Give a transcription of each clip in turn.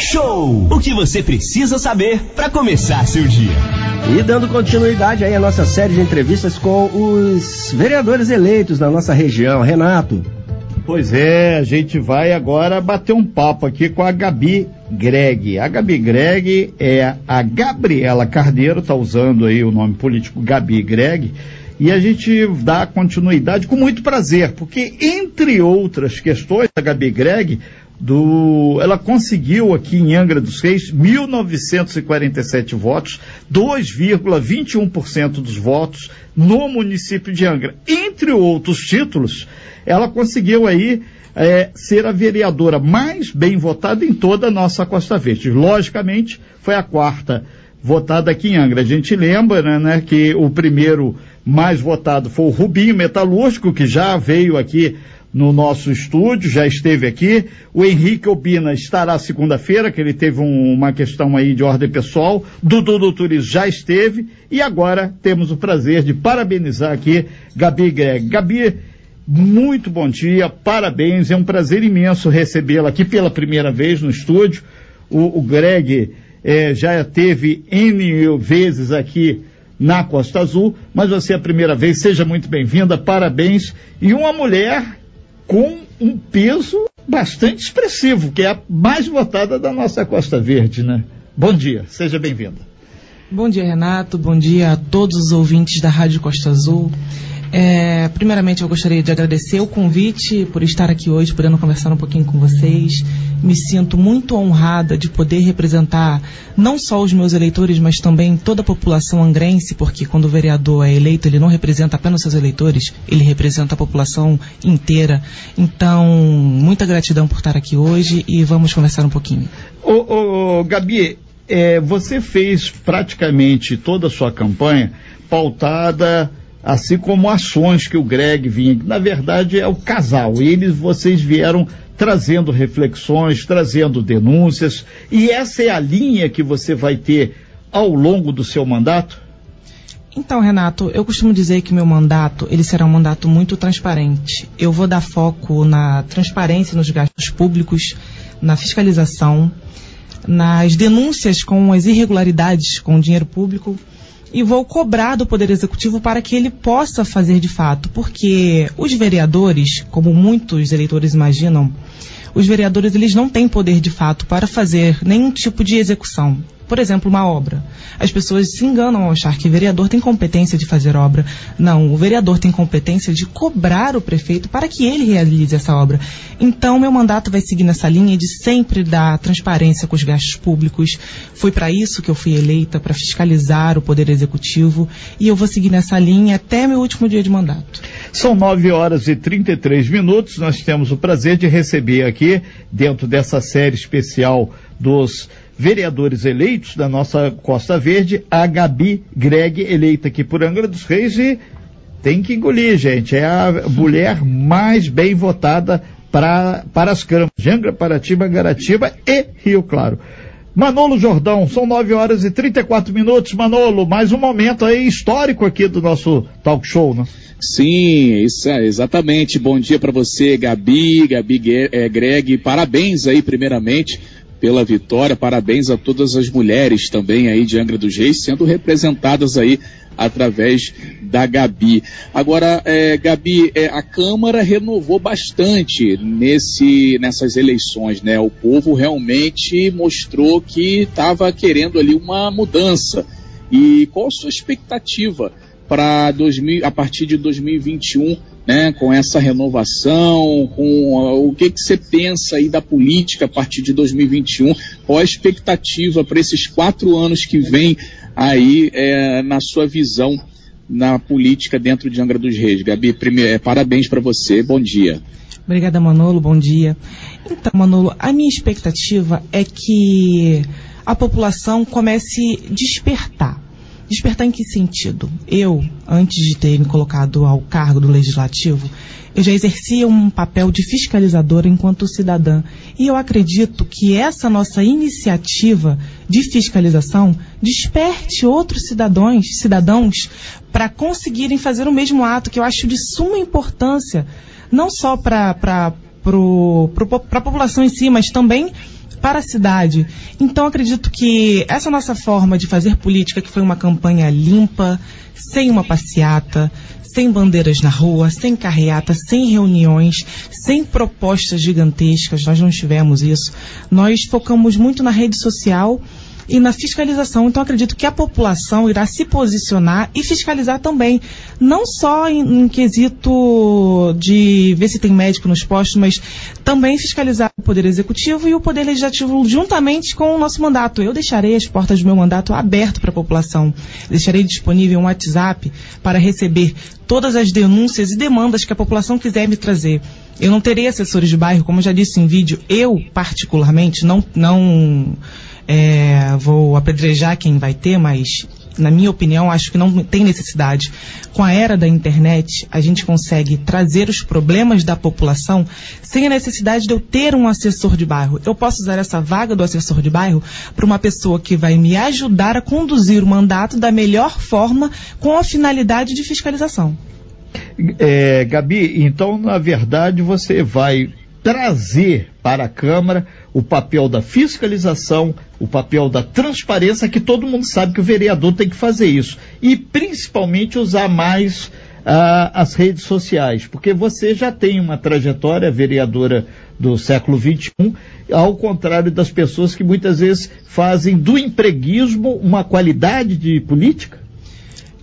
Show. O que você precisa saber para começar seu dia. E dando continuidade aí à nossa série de entrevistas com os vereadores eleitos da nossa região. Renato. Pois é, a gente vai agora bater um papo aqui com a Gabi Greg. A Gabi Greg é a Gabriela Carneiro, tá usando aí o nome político Gabi Greg, e a gente dá continuidade com muito prazer, porque entre outras questões, a Gabi Greg do, ela conseguiu aqui em Angra dos Reis 1.947 votos, 2,21% dos votos no município de Angra. Entre outros títulos, ela conseguiu aí é, ser a vereadora mais bem votada em toda a nossa Costa Verde. Logicamente, foi a quarta votada aqui em Angra. A gente lembra né, né, que o primeiro mais votado foi o Rubinho Metalúrgico, que já veio aqui no nosso estúdio, já esteve aqui. O Henrique Obina estará segunda-feira, que ele teve um, uma questão aí de ordem pessoal. Dudu do Turismo já esteve. E agora temos o prazer de parabenizar aqui Gabi Greg. Gabi, muito bom dia, parabéns. É um prazer imenso recebê-la aqui pela primeira vez no estúdio. O, o Greg eh, já teve N vezes aqui na Costa Azul, mas você é a primeira vez, seja muito bem-vinda, parabéns. E uma mulher com um peso bastante expressivo, que é a mais votada da nossa Costa Verde, né? Bom dia, seja bem-vinda. Bom dia, Renato. Bom dia a todos os ouvintes da Rádio Costa Azul. É, primeiramente, eu gostaria de agradecer o convite por estar aqui hoje, podendo conversar um pouquinho com vocês. Me sinto muito honrada de poder representar não só os meus eleitores, mas também toda a população angrense, porque quando o vereador é eleito, ele não representa apenas seus eleitores, ele representa a população inteira. Então, muita gratidão por estar aqui hoje e vamos conversar um pouquinho. Ô, ô Gabi, é, você fez praticamente toda a sua campanha pautada assim como ações que o Greg vinha. Na verdade, é o casal. Eles, vocês vieram trazendo reflexões, trazendo denúncias, e essa é a linha que você vai ter ao longo do seu mandato? Então, Renato, eu costumo dizer que meu mandato, ele será um mandato muito transparente. Eu vou dar foco na transparência nos gastos públicos, na fiscalização, nas denúncias com as irregularidades com o dinheiro público e vou cobrar do Poder Executivo para que ele possa fazer de fato, porque os vereadores, como muitos eleitores imaginam, os vereadores eles não têm poder de fato para fazer nenhum tipo de execução. Por exemplo, uma obra. As pessoas se enganam ao achar que o vereador tem competência de fazer obra. Não, o vereador tem competência de cobrar o prefeito para que ele realize essa obra. Então, meu mandato vai seguir nessa linha de sempre dar transparência com os gastos públicos. Foi para isso que eu fui eleita, para fiscalizar o poder executivo, e eu vou seguir nessa linha até meu último dia de mandato. São 9 horas e 33 minutos. Nós temos o prazer de receber aqui, dentro dessa série especial dos vereadores eleitos da nossa Costa Verde, a Gabi Greg, eleita aqui por Angra dos Reis e tem que engolir, gente. É a mulher mais bem votada pra, para as câmaras de Angra, Paratiba, Garatiba e Rio Claro. Manolo Jordão, são 9 horas e 34 minutos. Manolo, mais um momento aí histórico aqui do nosso talk show, né? Sim, isso é, exatamente. Bom dia para você, Gabi, Gabi é, Greg. Parabéns aí, primeiramente, pela vitória. Parabéns a todas as mulheres também aí de Angra dos Reis, sendo representadas aí através da Gabi. Agora, é, Gabi, é, a Câmara renovou bastante nesse, nessas eleições, né? O povo realmente mostrou que estava querendo ali uma mudança. E qual a sua expectativa para a partir de 2021 né, com essa renovação, com o que, que você pensa aí da política a partir de 2021, qual a expectativa para esses quatro anos que vem aí é, na sua visão na política dentro de Angra dos Reis. Gabi, primeiro, é, parabéns para você, bom dia. Obrigada, Manolo, bom dia. Então, Manolo, a minha expectativa é que a população comece a despertar Despertar em que sentido? Eu, antes de ter me colocado ao cargo do legislativo, eu já exercia um papel de fiscalizadora enquanto cidadã. E eu acredito que essa nossa iniciativa de fiscalização desperte outros cidadãos, cidadãos para conseguirem fazer o mesmo ato que eu acho de suma importância, não só para a população em si, mas também para a cidade. Então acredito que essa nossa forma de fazer política, que foi uma campanha limpa, sem uma passeata, sem bandeiras na rua, sem carreata, sem reuniões, sem propostas gigantescas, nós não tivemos isso. Nós focamos muito na rede social e na fiscalização. Então acredito que a população irá se posicionar e fiscalizar também, não só em, em quesito de ver se tem médico nos postos, mas também fiscalizar o Poder Executivo e o Poder Legislativo juntamente com o nosso mandato. Eu deixarei as portas do meu mandato aberto para a população. Deixarei disponível um WhatsApp para receber todas as denúncias e demandas que a população quiser me trazer. Eu não terei assessores de bairro, como eu já disse em vídeo, eu particularmente não não é, vou apedrejar quem vai ter, mas na minha opinião, acho que não tem necessidade. Com a era da internet, a gente consegue trazer os problemas da população sem a necessidade de eu ter um assessor de bairro. Eu posso usar essa vaga do assessor de bairro para uma pessoa que vai me ajudar a conduzir o mandato da melhor forma com a finalidade de fiscalização. É, Gabi, então, na verdade, você vai trazer para a Câmara o papel da fiscalização, o papel da transparência, que todo mundo sabe que o vereador tem que fazer isso. E principalmente usar mais uh, as redes sociais, porque você já tem uma trajetória vereadora do século XXI, ao contrário das pessoas que muitas vezes fazem do empreguismo uma qualidade de política.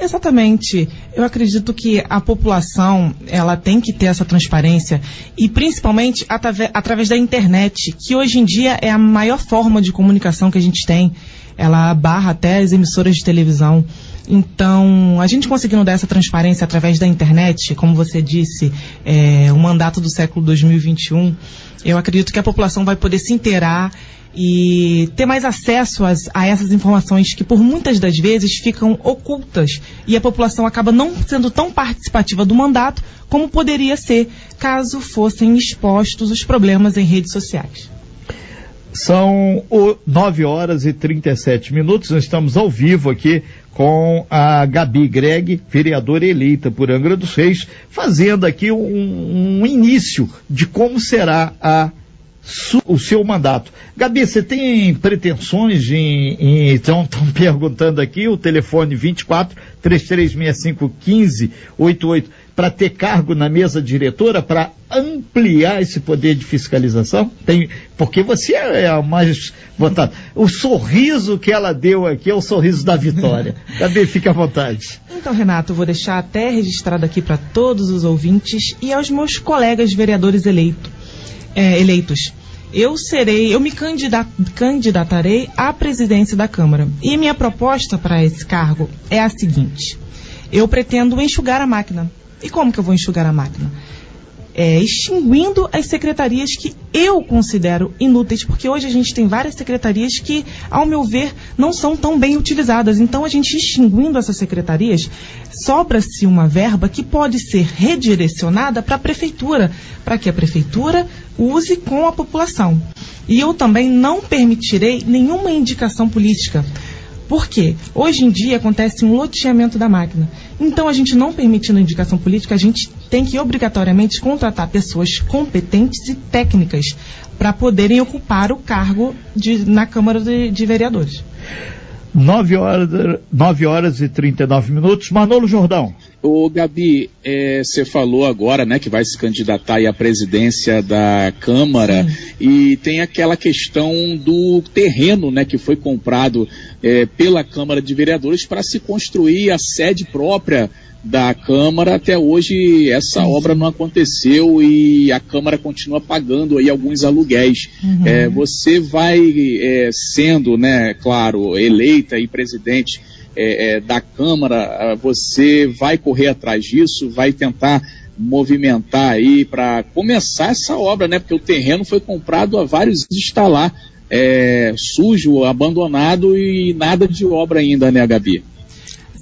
Exatamente. Eu acredito que a população ela tem que ter essa transparência e principalmente através, da internet, que hoje em dia é a maior forma de comunicação que a gente tem. Ela barra até as emissoras de televisão. Então, a gente conseguindo dar essa transparência através da internet, como você disse, é, o mandato do século 2021, eu acredito que a população vai poder se inteirar e ter mais acesso às, a essas informações que por muitas das vezes ficam ocultas e a população acaba não sendo tão participativa do mandato como poderia ser caso fossem expostos os problemas em redes sociais. São 9 horas e 37 minutos, nós estamos ao vivo aqui com a Gabi Greg, vereadora eleita por Angra dos Reis, fazendo aqui um, um início de como será a o seu mandato. Gabi, você tem pretensões em. em então, estão perguntando aqui, o telefone 24 3365 1588, para ter cargo na mesa diretora, para ampliar esse poder de fiscalização? Tem, porque você é a mais votada. O sorriso que ela deu aqui é o sorriso da vitória. Gabi, fique à vontade. Então, Renato, vou deixar até registrado aqui para todos os ouvintes e aos meus colegas vereadores eleitos é, eleitos. Eu serei, eu me candidat, candidatarei à presidência da Câmara. E minha proposta para esse cargo é a seguinte: eu pretendo enxugar a máquina. E como que eu vou enxugar a máquina? é, extinguindo as secretarias que eu considero inúteis, porque hoje a gente tem várias secretarias que, ao meu ver, não são tão bem utilizadas. Então, a gente extinguindo essas secretarias, sobra-se uma verba que pode ser redirecionada para a prefeitura, para que a prefeitura use com a população. E eu também não permitirei nenhuma indicação política. Por quê? Hoje em dia acontece um loteamento da máquina. Então, a gente não permitindo indicação política, a gente tem que obrigatoriamente contratar pessoas competentes e técnicas para poderem ocupar o cargo de, na Câmara de, de Vereadores. 9 horas, 9 horas e 39 minutos. Manolo Jordão. Ô Gabi, é, você falou agora, né, que vai se candidatar à presidência da Câmara Sim. e tem aquela questão do terreno, né, que foi comprado é, pela Câmara de Vereadores para se construir a sede própria da Câmara, até hoje essa obra não aconteceu e a Câmara continua pagando aí alguns aluguéis. Uhum. É, você vai é, sendo, né, claro, eleita e presidente é, é da Câmara, você vai correr atrás disso, vai tentar movimentar aí para começar essa obra, né? Porque o terreno foi comprado há vários anos está lá é, sujo, abandonado e nada de obra ainda, né, Gabi?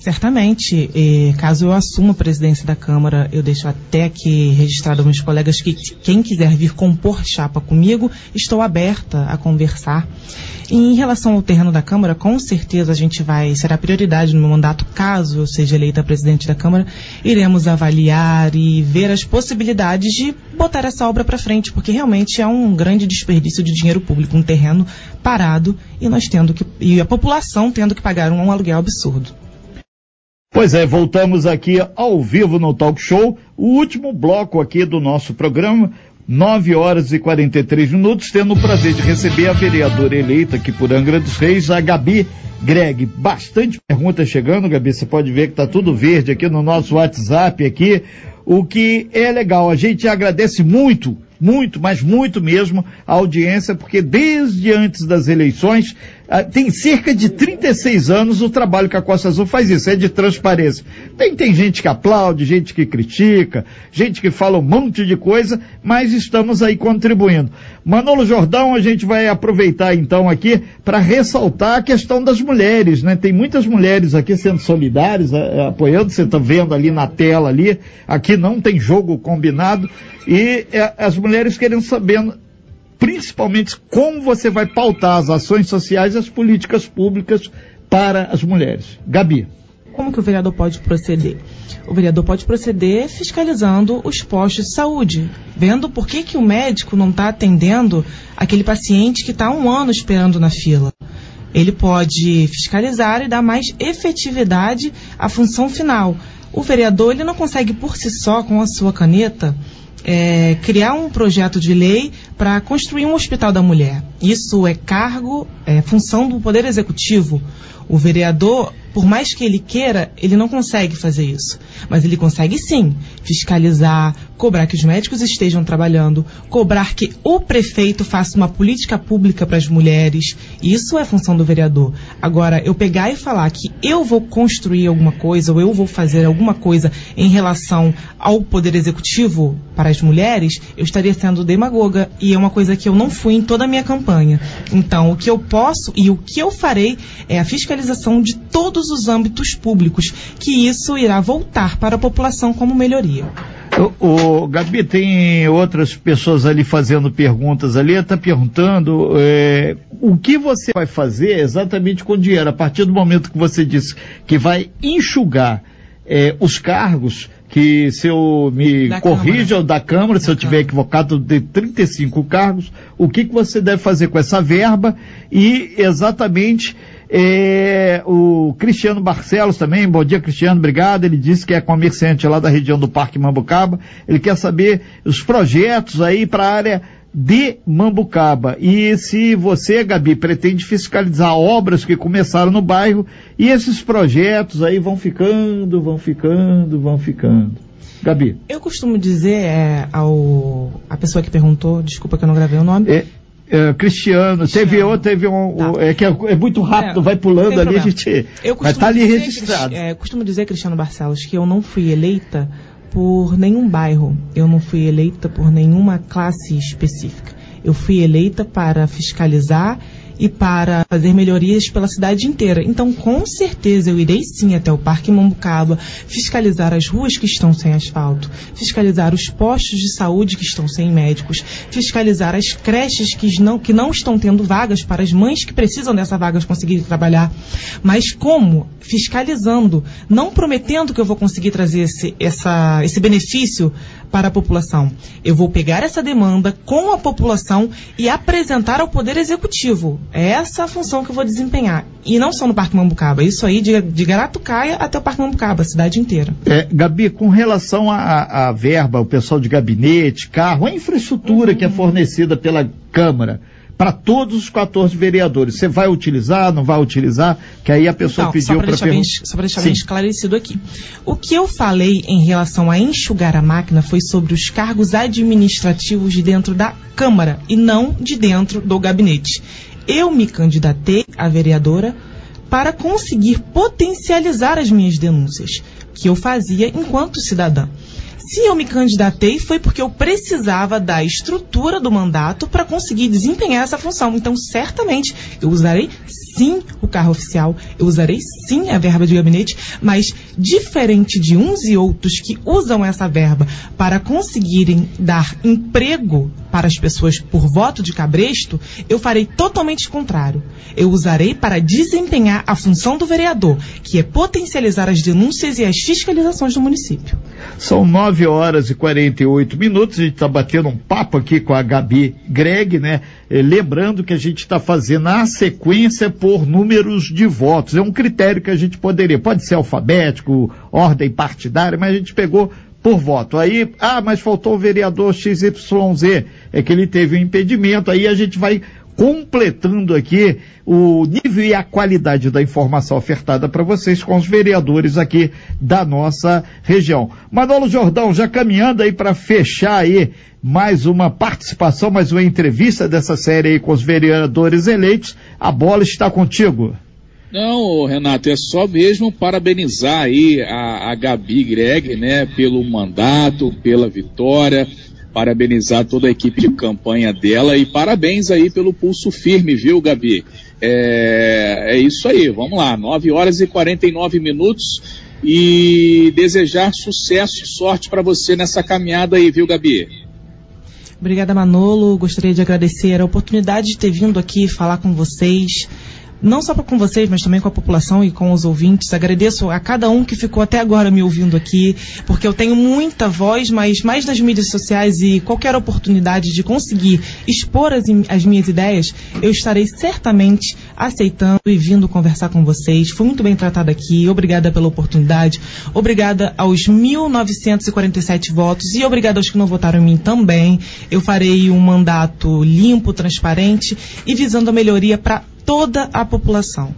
Certamente, e, caso eu assuma a presidência da Câmara, eu deixo até aqui registrado meus colegas que quem quiser vir compor chapa comigo, estou aberta a conversar. E em relação ao terreno da Câmara, com certeza a gente vai, será prioridade no meu mandato, caso eu seja eleita presidente da Câmara, iremos avaliar e ver as possibilidades de botar essa obra para frente, porque realmente é um grande desperdício de dinheiro público, um terreno parado e nós tendo que, e a população tendo que pagar um aluguel absurdo. Pois é, voltamos aqui ao vivo no Talk Show, o último bloco aqui do nosso programa, 9 horas e 43 minutos, tendo o prazer de receber a vereadora eleita aqui por Angra dos Reis, a Gabi Greg. Bastante perguntas chegando, Gabi, você pode ver que está tudo verde aqui no nosso WhatsApp aqui, o que é legal. A gente agradece muito muito, mas muito mesmo a audiência, porque desde antes das eleições tem cerca de 36 anos o trabalho que a Costa Azul faz isso, é de transparência. Tem, tem gente que aplaude, gente que critica, gente que fala um monte de coisa, mas estamos aí contribuindo. Manolo Jordão, a gente vai aproveitar então aqui para ressaltar a questão das mulheres, né? Tem muitas mulheres aqui sendo solidárias, apoiando, você está vendo ali na tela ali, aqui não tem jogo combinado, e é, as mulheres querendo saber principalmente como você vai pautar as ações sociais e as políticas públicas para as mulheres. Gabi. Como que o vereador pode proceder? O vereador pode proceder fiscalizando os postos de saúde, vendo por que, que o médico não está atendendo aquele paciente que está um ano esperando na fila. Ele pode fiscalizar e dar mais efetividade à função final. O vereador ele não consegue por si só, com a sua caneta, é, criar um projeto de lei para construir um hospital da mulher. Isso é cargo, é função do Poder Executivo. O vereador por mais que ele queira, ele não consegue fazer isso. Mas ele consegue sim fiscalizar, cobrar que os médicos estejam trabalhando, cobrar que o prefeito faça uma política pública para as mulheres. Isso é função do vereador. Agora, eu pegar e falar que eu vou construir alguma coisa ou eu vou fazer alguma coisa em relação ao poder executivo para as mulheres, eu estaria sendo demagoga e é uma coisa que eu não fui em toda a minha campanha. Então, o que eu posso e o que eu farei é a fiscalização de todos todos os âmbitos públicos, que isso irá voltar para a população como melhoria. O, o Gabi, tem outras pessoas ali fazendo perguntas ali, está perguntando é, o que você vai fazer exatamente com o dinheiro, a partir do momento que você disse que vai enxugar é, os cargos, que se eu me da corrija Câmara. da Câmara, se da eu tiver equivocado, de 35 cargos, o que, que você deve fazer com essa verba e exatamente é, o Cristiano Barcelos também, bom dia Cristiano, obrigado. Ele disse que é comerciante lá da região do Parque Mambucaba. Ele quer saber os projetos aí para a área de Mambucaba. E se você, Gabi, pretende fiscalizar obras que começaram no bairro e esses projetos aí vão ficando, vão ficando, vão ficando. Gabi. Eu costumo dizer é, ao a pessoa que perguntou, desculpa que eu não gravei o nome. É, é, Cristiano, Cristiano, teve outro, teve um. Tá. É que é, é, muito rápido, é, vai pulando ali, a gente. Eu estar tá ali registrado. É, costumo dizer, Cristiano Barcelos, que eu não fui eleita por nenhum bairro, eu não fui eleita por nenhuma classe específica. Eu fui eleita para fiscalizar e para fazer melhorias pela cidade inteira. Então, com certeza, eu irei sim até o Parque Mambucaba, fiscalizar as ruas que estão sem asfalto, fiscalizar os postos de saúde que estão sem médicos, fiscalizar as creches que não, que não estão tendo vagas para as mães que precisam dessa vagas conseguirem trabalhar. Mas como? Fiscalizando, não prometendo que eu vou conseguir trazer esse, essa, esse benefício para a população. Eu vou pegar essa demanda com a população e apresentar ao Poder Executivo. É essa a função que eu vou desempenhar. E não só no Parque Mambucaba, isso aí de, de Garatucaia até o Parque Mambucaba, a cidade inteira. É, Gabi, com relação à verba, o pessoal de gabinete, carro, a infraestrutura uhum. que é fornecida pela Câmara, para todos os 14 vereadores. Você vai utilizar, não vai utilizar? Que aí a pessoa então, pediu para perguntar. Só para deixar bem esclarecido aqui. O que eu falei em relação a enxugar a máquina foi sobre os cargos administrativos de dentro da Câmara e não de dentro do gabinete. Eu me candidatei a vereadora para conseguir potencializar as minhas denúncias, que eu fazia enquanto cidadã. Se eu me candidatei foi porque eu precisava da estrutura do mandato para conseguir desempenhar essa função. Então, certamente, eu usarei sim o carro oficial, eu usarei sim a verba de gabinete, mas diferente de uns e outros que usam essa verba para conseguirem dar emprego para as pessoas por voto de cabresto, eu farei totalmente o contrário. Eu usarei para desempenhar a função do vereador, que é potencializar as denúncias e as fiscalizações do município. São 9 horas e 48 minutos, a gente está batendo um papo aqui com a Gabi Greg, né? Eh, lembrando que a gente está fazendo a sequência por números de votos. É um critério que a gente poderia, pode ser alfabético, ordem partidária, mas a gente pegou por voto. Aí, ah, mas faltou o vereador XYZ, é que ele teve um impedimento, aí a gente vai completando aqui o nível e a qualidade da informação ofertada para vocês com os vereadores aqui da nossa região. Manolo Jordão, já caminhando aí para fechar aí mais uma participação, mais uma entrevista dessa série aí com os vereadores eleitos, a bola está contigo. Não, Renato, é só mesmo parabenizar aí a, a Gabi Greg, né, pelo mandato, pela vitória, parabenizar toda a equipe de campanha dela e parabéns aí pelo pulso firme, viu, Gabi? É, é isso aí, vamos lá, 9 horas e 49 minutos e desejar sucesso e sorte para você nessa caminhada aí, viu, Gabi? Obrigada, Manolo. Gostaria de agradecer a oportunidade de ter vindo aqui falar com vocês não só com vocês, mas também com a população e com os ouvintes. Agradeço a cada um que ficou até agora me ouvindo aqui, porque eu tenho muita voz, mas mais nas mídias sociais e qualquer oportunidade de conseguir expor as, as minhas ideias, eu estarei certamente aceitando e vindo conversar com vocês. Fui muito bem tratada aqui. Obrigada pela oportunidade. Obrigada aos 1.947 votos e obrigada aos que não votaram em mim também. Eu farei um mandato limpo, transparente e visando a melhoria para toda a população.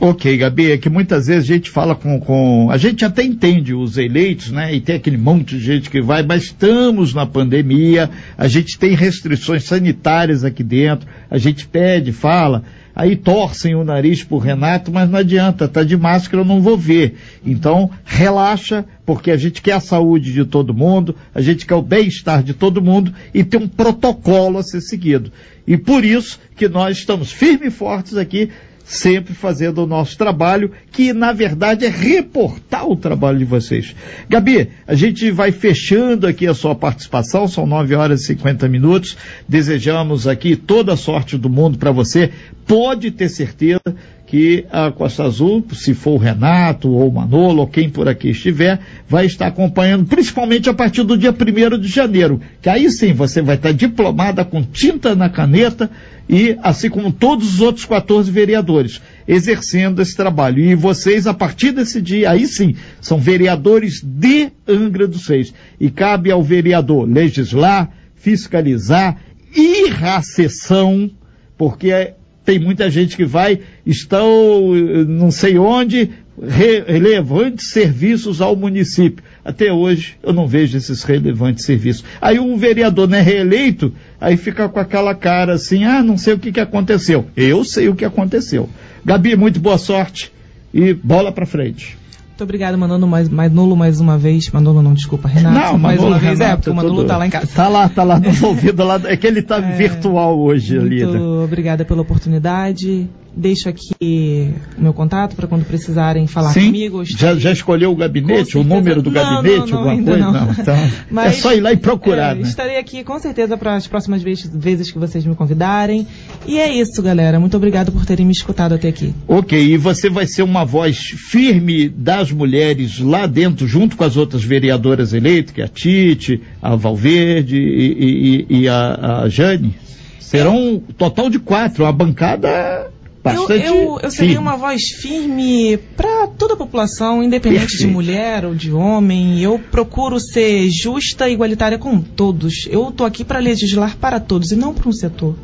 Ok, Gabi, é que muitas vezes a gente fala com, com, A gente até entende os eleitos, né? E tem aquele monte de gente que vai, mas estamos na pandemia, a gente tem restrições sanitárias aqui dentro, a gente pede, fala, aí torcem o nariz pro Renato, mas não adianta, tá de máscara, eu não vou ver. Então, relaxa, porque a gente quer a saúde de todo mundo, a gente quer o bem-estar de todo mundo e tem um protocolo a ser seguido. E por isso que nós estamos firmes e fortes aqui sempre fazendo o nosso trabalho, que na verdade é reportar o trabalho de vocês. Gabi, a gente vai fechando aqui a sua participação, são 9 horas e 50 minutos. Desejamos aqui toda a sorte do mundo para você. Pode ter certeza que a Costa Azul, se for o Renato ou o Manolo ou quem por aqui estiver, vai estar acompanhando, principalmente a partir do dia 1 de janeiro, que aí sim você vai estar diplomada com tinta na caneta e assim como todos os outros 14 vereadores, exercendo esse trabalho. E vocês, a partir desse dia, aí sim, são vereadores de Angra dos Reis. E cabe ao vereador legislar, fiscalizar, ir à sessão, porque tem muita gente que vai, estão não sei onde, relevantes serviços ao município. Até hoje eu não vejo esses relevantes serviços. Aí o vereador não é reeleito, aí fica com aquela cara assim, ah, não sei o que, que aconteceu. Eu sei o que aconteceu. Gabi, muito boa sorte e bola para frente. Muito obrigado, Manolo, mais, Manolo mais uma vez. Manolo não, desculpa, Renato. Não, mais Manolo, uma vez, Renato, é, porque o Manolo tudo... tá lá em casa. Tá lá, tá lá no ouvido, lá, é que ele tá é, virtual hoje muito ali. Muito né? obrigada pela oportunidade. Deixo aqui o meu contato para quando precisarem falar Sim, comigo. Já, já escolheu o gabinete, o número do não, gabinete, não, não, alguma coisa? Não. Então, Mas, é só ir lá e procurar. É, né? Estarei aqui com certeza para as próximas vezes que vocês me convidarem. E é isso, galera. Muito obrigado por terem me escutado até aqui. Ok, e você vai ser uma voz firme das mulheres lá dentro, junto com as outras vereadoras eleitas, que é a Tite, a Valverde e, e, e a, a Jane? Serão um total de quatro, a bancada bastante. Eu, eu, eu seria uma voz firme para toda a população, independente Perfeito. de mulher ou de homem. Eu procuro ser justa e igualitária com todos. Eu estou aqui para legislar para todos e não para um setor.